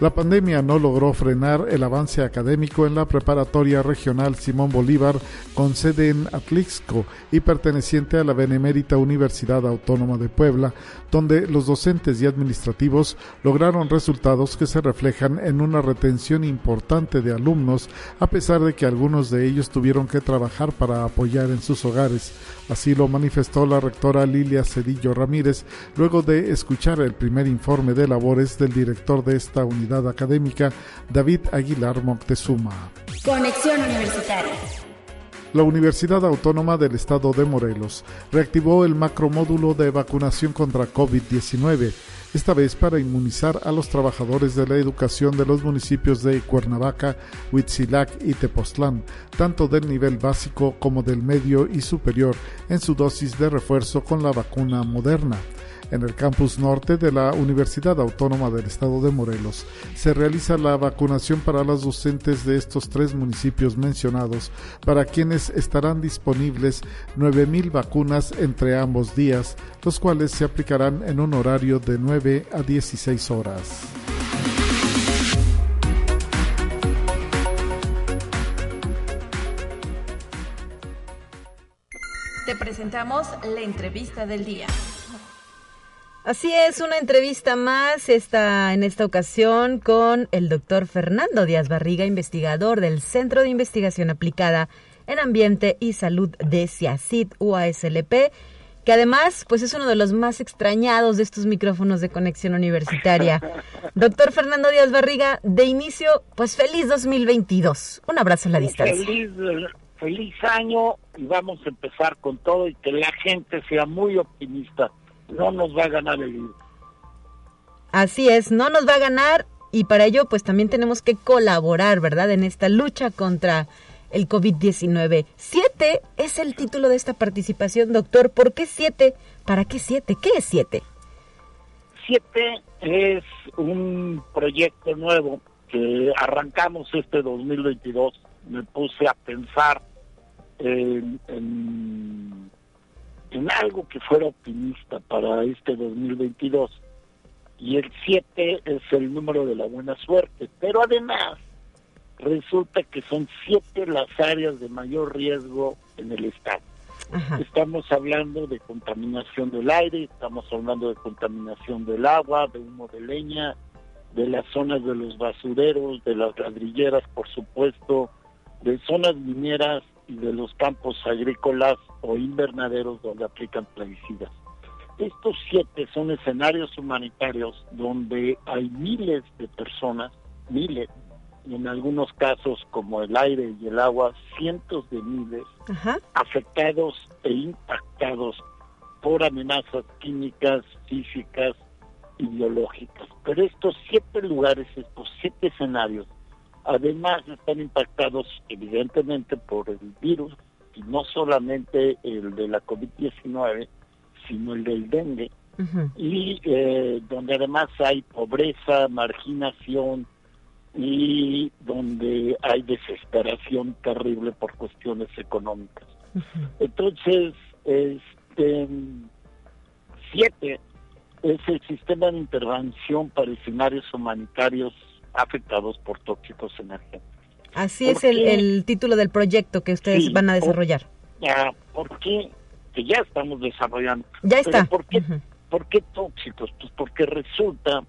La pandemia no logró frenar el avance académico en la preparatoria regional Simón Bolívar con sede en Atlixco y perteneciente a la Benemérita Universidad Autónoma de Puebla, donde los docentes y administrativos lograron resultados que se reflejan en una retención importante de alumnos, a pesar de que algunos de ellos tuvieron que trabajar para apoyar en sus hogares. Así lo manifestó la rectora Lilia Cedillo Ramírez luego de escuchar el primer informe de labores del director de esta unidad académica, David Aguilar Moctezuma. Conexión Universitaria. La Universidad Autónoma del Estado de Morelos reactivó el macromódulo de vacunación contra COVID-19 esta vez para inmunizar a los trabajadores de la educación de los municipios de Cuernavaca, Huitzilac y Tepoztlán, tanto del nivel básico como del medio y superior, en su dosis de refuerzo con la vacuna moderna en el campus norte de la Universidad Autónoma del Estado de Morelos. Se realiza la vacunación para los docentes de estos tres municipios mencionados, para quienes estarán disponibles 9.000 vacunas entre ambos días, los cuales se aplicarán en un horario de 9 a 16 horas. Te presentamos la entrevista del día. Así es, una entrevista más esta, en esta ocasión con el doctor Fernando Díaz Barriga, investigador del Centro de Investigación Aplicada en Ambiente y Salud de CIACID UASLP, que además pues es uno de los más extrañados de estos micrófonos de conexión universitaria. (laughs) Doctor Fernando Díaz Barriga, de inicio, pues feliz 2022. Un abrazo a la distancia. Feliz, feliz año y vamos a empezar con todo y que la gente sea muy optimista no nos va a ganar el virus. Así es, no nos va a ganar y para ello pues también tenemos que colaborar, ¿verdad? En esta lucha contra el COVID-19. Siete es el título de esta participación, doctor. ¿Por qué siete? ¿Para qué siete? ¿Qué es siete? Siete es un proyecto nuevo que arrancamos este 2022. Me puse a pensar en en algo que fuera optimista para este 2022. Y el 7 es el número de la buena suerte. Pero además, resulta que son siete las áreas de mayor riesgo en el Estado. Estamos hablando de contaminación del aire, estamos hablando de contaminación del agua, de humo de leña, de las zonas de los basureros, de las ladrilleras, por supuesto, de zonas mineras y de los campos agrícolas o invernaderos donde aplican plaguicidas. Estos siete son escenarios humanitarios donde hay miles de personas, miles, y en algunos casos como el aire y el agua, cientos de miles afectados e impactados por amenazas químicas, físicas y biológicas. Pero estos siete lugares, estos siete escenarios, además están impactados evidentemente por el virus, y no solamente el de la COVID-19, sino el del dengue, y eh, donde además hay pobreza, marginación, y donde hay desesperación terrible por cuestiones económicas. Entonces, este, siete es el sistema de intervención para escenarios humanitarios afectados por tóxicos energéticos. Así es el, título del proyecto que ustedes van a desarrollar. ¿Por qué? Que ya estamos desarrollando. Ya está. ¿por qué, ¿Por qué tóxicos? Pues porque resulta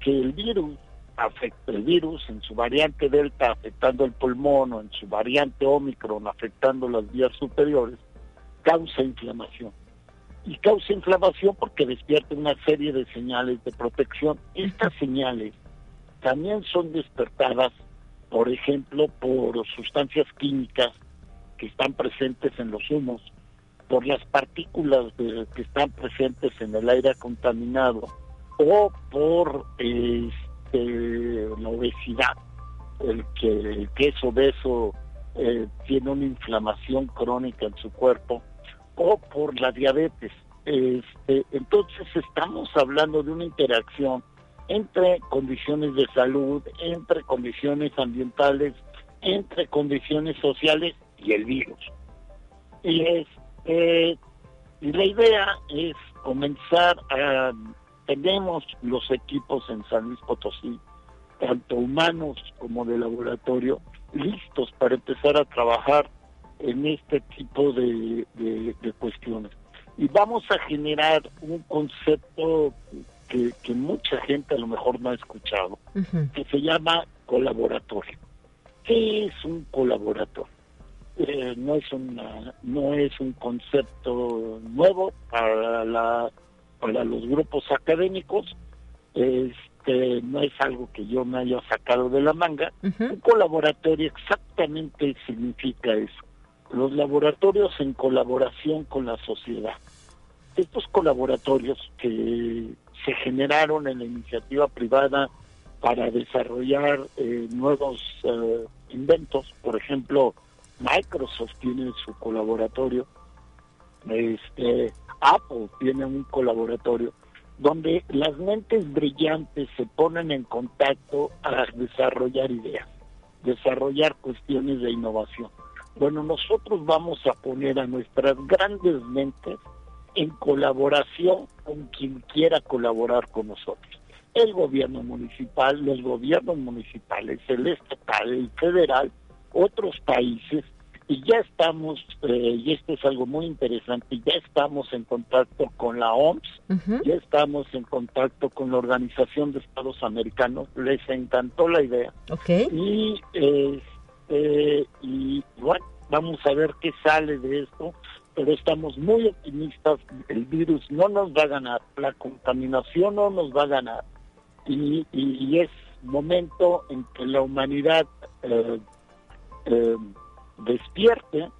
que el virus afecta el virus en su variante delta afectando el pulmón o en su variante omicron afectando las vías superiores causa inflamación y causa inflamación porque despierta una serie de señales de protección estas señales también son despertadas por ejemplo por sustancias químicas que están presentes en los humos por las partículas que están presentes en el aire contaminado o por este, la obesidad, el que, el que eh, tiene una inflamación crónica en su cuerpo, o por la diabetes. Este, entonces estamos hablando de una interacción entre condiciones de salud, entre condiciones ambientales, entre condiciones sociales y el virus. Y, este, y la idea es comenzar a tenemos los equipos en San Luis Potosí, tanto humanos como de laboratorio, listos para empezar a trabajar en este tipo de, cuestiones. Y vamos a generar un concepto que, mucha gente a lo mejor no ha escuchado, que se llama colaboratorio. ¿Qué es un colaboratorio? Eh, no es una no es un concepto nuevo para la para los grupos académicos, este, no es algo que yo me haya sacado de la manga. Un colaboratorio exactamente significa eso. Los laboratorios en colaboración con la sociedad. Estos colaboratorios que se generaron en la iniciativa privada para desarrollar eh, nuevos eh, inventos, por ejemplo, Microsoft tiene su colaboratorio, este, Apple tiene un colaboratorio donde las mentes brillantes se ponen en contacto a desarrollar ideas, desarrollar cuestiones de innovación. Bueno, nosotros vamos a poner a nuestras grandes mentes en colaboración con quien quiera colaborar con nosotros. El gobierno municipal, los gobiernos municipales, el estatal, el federal, otros países y ya estamos, eh, y esto es algo muy interesante, ya estamos en contacto con la OMS, ya estamos en contacto con la Organización de Estados Americanos, les encantó la idea. Y, este, y bueno, vamos a ver qué sale de esto, pero estamos muy optimistas, el virus no nos va a ganar, la contaminación no nos va a ganar, y, y, es momento en que la humanidad... Eh, eh, despierte,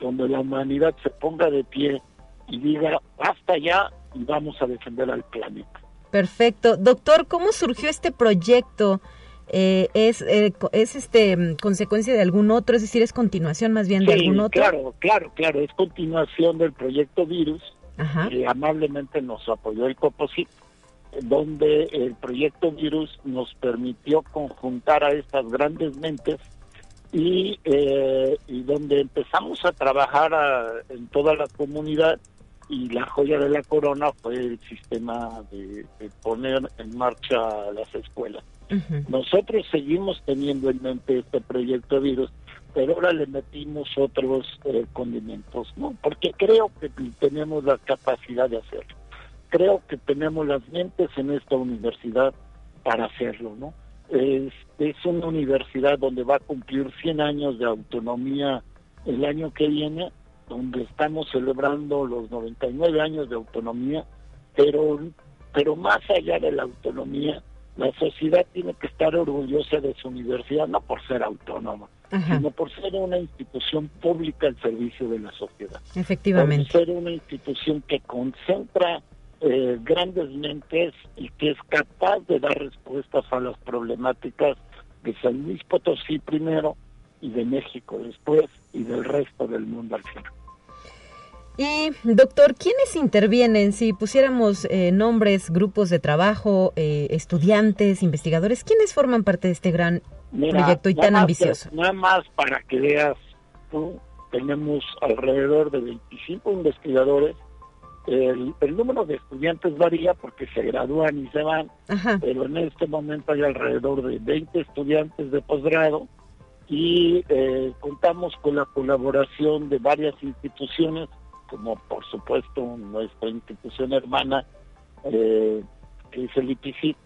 donde la humanidad se ponga de pie y diga, basta ya y vamos a defender al planeta. Perfecto. Doctor, ¿cómo surgió este proyecto? Eh, ¿Es, eh, es este mm, consecuencia de algún otro? Es decir, ¿es continuación más bien de algún otro? Claro, claro, claro. Es continuación del proyecto Virus, que amablemente nos apoyó el COPOSIT, donde el proyecto Virus nos permitió conjuntar a estas grandes mentes y, eh, y donde empezamos a trabajar en toda la comunidad y la joya de la corona fue el sistema de, poner en marcha las escuelas. Nosotros seguimos teniendo en mente este proyecto virus, pero ahora le metimos otros eh, condimentos, ¿no? Porque creo que tenemos la capacidad de hacerlo. Creo que tenemos las mentes en esta universidad para hacerlo, ¿no? Es, es una universidad donde va a cumplir 100 años de autonomía el año que viene, donde estamos celebrando los 99 años de autonomía, pero, pero más allá de la autonomía, la sociedad tiene que estar orgullosa de su universidad, no por ser autónoma, sino por ser una institución pública al servicio de la sociedad. Efectivamente. Por ser una institución que concentra eh, grandes mentes y que es capaz de dar respuestas a las problemáticas de San Luis Potosí primero y de México después y del resto del mundo al final. Y doctor, ¿quiénes intervienen? Si pusiéramos eh, nombres, grupos de trabajo, eh, estudiantes, investigadores, ¿quiénes forman parte de este gran proyecto y tan ambicioso? nada más para que veas, tenemos alrededor de 25 investigadores. El, número de estudiantes varía porque se gradúan y se van, pero en este momento hay alrededor de 20 estudiantes de posgrado y eh, contamos con la colaboración de varias instituciones como por supuesto nuestra institución hermana, eh, que es el IPC,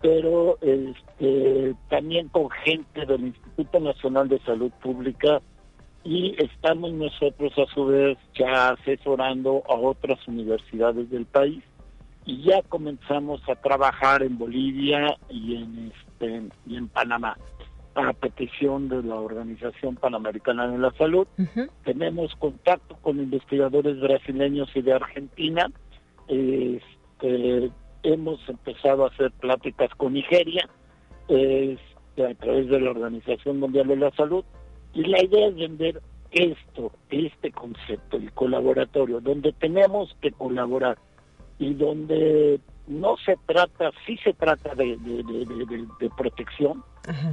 pero este, también con gente del Instituto Nacional de Salud Pública y estamos nosotros a su vez ya asesorando a otras universidades del país y ya comenzamos a trabajar en Bolivia y en este y en Panamá a petición de la Organización Panamericana de la Salud. Tenemos contacto con investigadores brasileños y de Argentina. Este, hemos empezado a hacer pláticas con Nigeria este, a través de la Organización Mundial de la Salud. Y la idea es vender esto, este concepto, el colaboratorio, donde tenemos que colaborar y donde no se trata, sí se trata de, de protección,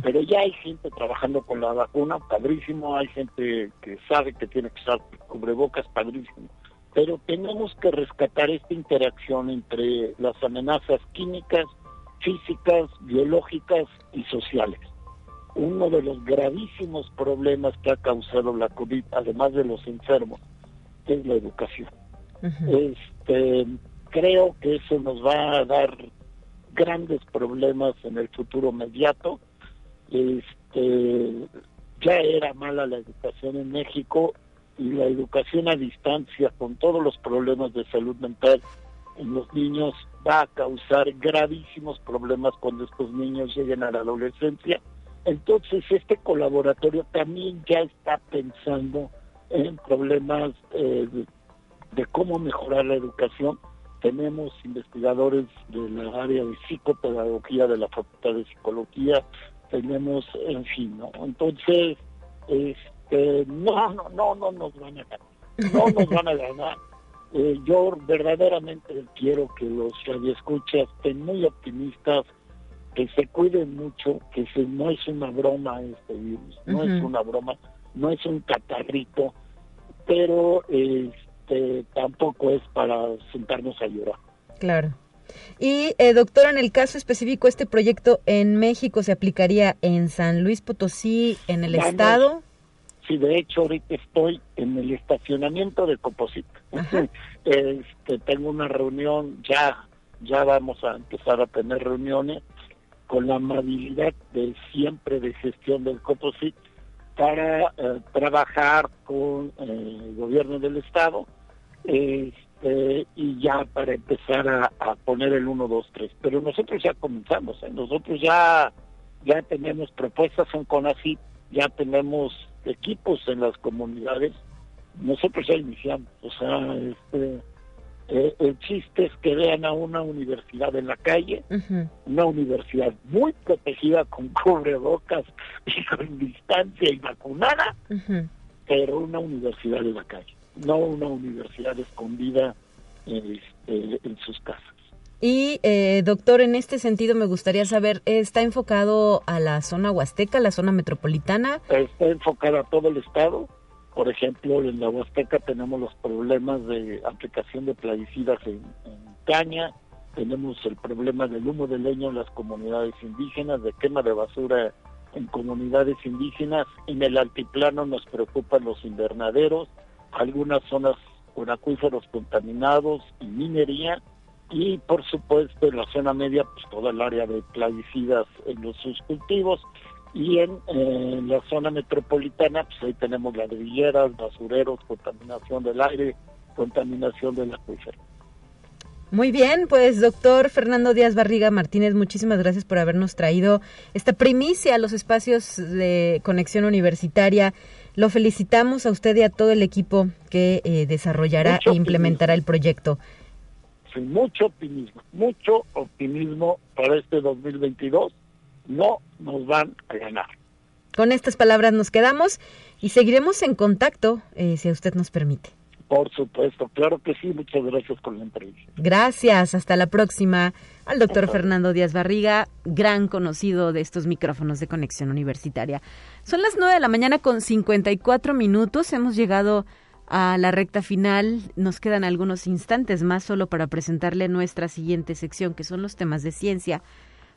pero ya hay gente trabajando con la vacuna, padrísimo, hay gente que sabe que tiene que usar cubrebocas, padrísimo. Pero tenemos que rescatar esta interacción entre las amenazas químicas, físicas, biológicas y sociales. Uno de los gravísimos problemas que ha causado la COVID, además de los enfermos, es la educación. este, creo que eso nos va a dar grandes problemas en el futuro inmediato este, ya era mala la educación en México y la educación a distancia con todos los problemas de salud mental en los niños va a causar gravísimos problemas cuando estos niños lleguen a la adolescencia. Entonces este colaboratorio también ya está pensando en problemas eh, de cómo mejorar la educación. Tenemos investigadores de la área de psicopedagogía de la Facultad de Psicología, tenemos, en fin, ¿no? Entonces, este, no, no, no, no nos van a ganar, no nos van a ganar. (laughs) Eh, yo verdaderamente quiero que los radioescuchas estén muy optimistas, que se cuiden mucho, que se, no es una broma este virus, no es una broma, no es un catarrito, pero este tampoco es para sentarnos a llorar. Claro. Y, eh, doctora, en el caso específico, ¿este proyecto en México se aplicaría en San Luis Potosí, en el estado? Sí, de hecho, ahorita estoy en el estacionamiento de Coposito. (laughs) este, tengo una reunión, ya, ya vamos a empezar a tener reuniones con la amabilidad de siempre de gestión del Coposit para eh, trabajar con eh, el gobierno del estado. Eh, y ya para empezar a, poner el 1, 2, 3. Pero nosotros ya comenzamos, ¿eh? nosotros ya, ya tenemos propuestas en CONACYT, ya tenemos equipos en las comunidades, nosotros ya iniciamos, o sea, este, eh, el chiste es que vean a una universidad en la calle, una universidad muy protegida con cubrebocas y con distancia y vacunada, pero una universidad en la calle no una universidad escondida este, en sus casas. Y, eh, doctor, en este sentido me gustaría saber, ¿está enfocado a la zona huasteca, la zona metropolitana? Está enfocado a todo el estado. Por ejemplo, en la Huasteca tenemos los problemas de aplicación de plaguicidas en, caña, tenemos el problema del humo de leño en las comunidades indígenas, de quema de basura en comunidades indígenas. En el altiplano nos preocupan los invernaderos, algunas zonas con acuíferos contaminados y minería y por supuesto en la zona media pues toda el área de plaguicidas en los sus cultivos y en, la zona metropolitana pues ahí tenemos ladrilleras, basureros, contaminación del aire, contaminación del acuífero. Muy bien, pues doctor Fernando Díaz Barriga Martínez, muchísimas gracias por habernos traído esta primicia a los espacios de conexión universitaria. Lo felicitamos a usted y a todo el equipo que eh, desarrollará e implementará el proyecto. Sin mucho optimismo, mucho optimismo para este 2022. No nos van a ganar. Con estas palabras nos quedamos y seguiremos en contacto, eh, si usted nos permite. Por supuesto, claro que sí. Muchas gracias por la entrevista. Gracias. Hasta la próxima. Al doctor Fernando Díaz Barriga, gran conocido de estos micrófonos de conexión universitaria. Son las nueve de la mañana con 54 minutos. Hemos llegado a la recta final. Nos quedan algunos instantes más solo para presentarle nuestra siguiente sección, que son los temas de ciencia.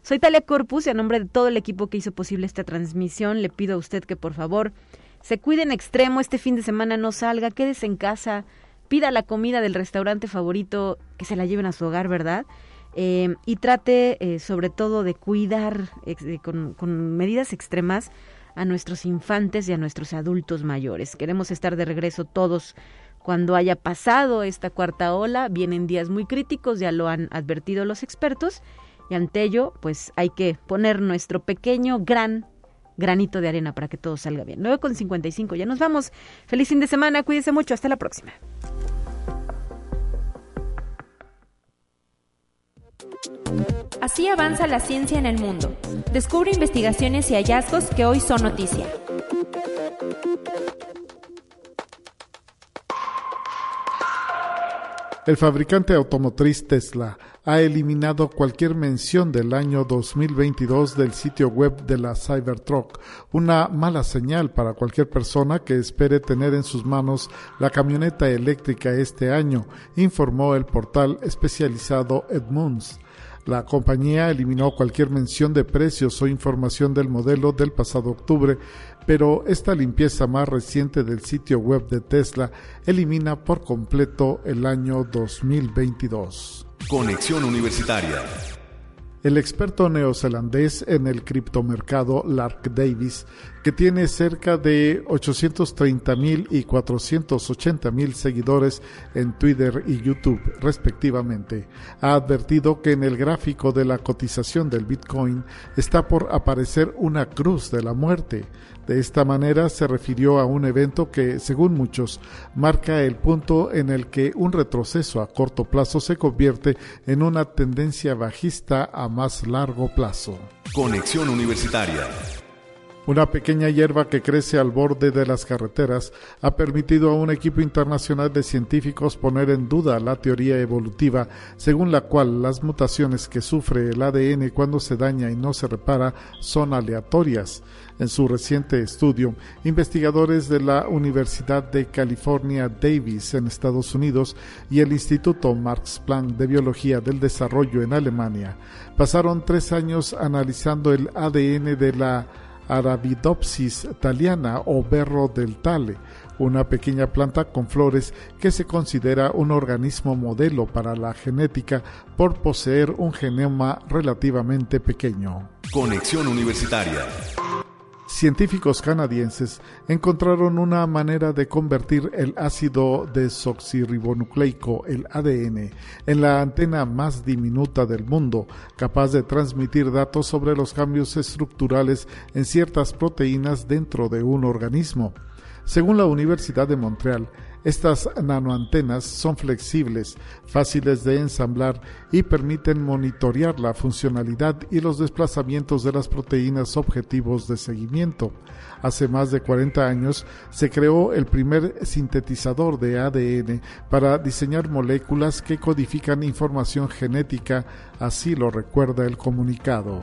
Soy Talia Corpus y a nombre de todo el equipo que hizo posible esta transmisión le pido a usted que por favor se cuide en extremo, este fin de semana no salga, quédese en casa, pida la comida del restaurante favorito, que se la lleven a su hogar, ¿verdad? Eh, y trate eh, sobre todo de cuidar eh, con, con medidas extremas a nuestros infantes y a nuestros adultos mayores. Queremos estar de regreso todos cuando haya pasado esta cuarta ola. Vienen días muy críticos, ya lo han advertido los expertos. Y ante ello, pues hay que poner nuestro pequeño, gran granito de arena para que todo salga bien. 9 con 55, ya nos vamos. Feliz fin de semana, cuídense mucho, hasta la próxima. Así avanza la ciencia en el mundo. Descubre investigaciones y hallazgos que hoy son noticia. El fabricante automotriz Tesla ha eliminado cualquier mención del año 2022 del sitio web de la Cybertruck, una mala señal para cualquier persona que espere tener en sus manos la camioneta eléctrica este año, informó el portal especializado Edmunds. La compañía eliminó cualquier mención de precios o información del modelo del pasado octubre, pero esta limpieza más reciente del sitio web de Tesla elimina por completo el año 2022. Conexión Universitaria el experto neozelandés en el criptomercado Lark Davis, que tiene cerca de 830 mil y 480 mil seguidores en Twitter y YouTube respectivamente, ha advertido que en el gráfico de la cotización del Bitcoin está por aparecer una cruz de la muerte. De esta manera se refirió a un evento que, según muchos, marca el punto en el que un retroceso a corto plazo se convierte en una tendencia bajista a más largo plazo. Conexión Universitaria una pequeña hierba que crece al borde de las carreteras ha permitido a un equipo internacional de científicos poner en duda la teoría evolutiva según la cual las mutaciones que sufre el ADN cuando se daña y no se repara son aleatorias. En su reciente estudio, investigadores de la Universidad de California Davis en Estados Unidos y el Instituto Max Planck de Biología del Desarrollo en Alemania pasaron tres años analizando el ADN de la Arabidopsis thaliana o berro del tale, una pequeña planta con flores que se considera un organismo modelo para la genética por poseer un genoma relativamente pequeño. Conexión Universitaria científicos canadienses encontraron una manera de convertir el ácido desoxirribonucleico, el ADN, en la antena más diminuta del mundo, capaz de transmitir datos sobre los cambios estructurales en ciertas proteínas dentro de un organismo. Según la Universidad de Montreal, estas nanoantenas son flexibles, fáciles de ensamblar y permiten monitorear la funcionalidad y los desplazamientos de las proteínas objetivos de seguimiento. Hace más de 40 años se creó el primer sintetizador de ADN para diseñar moléculas que codifican información genética, así lo recuerda el comunicado.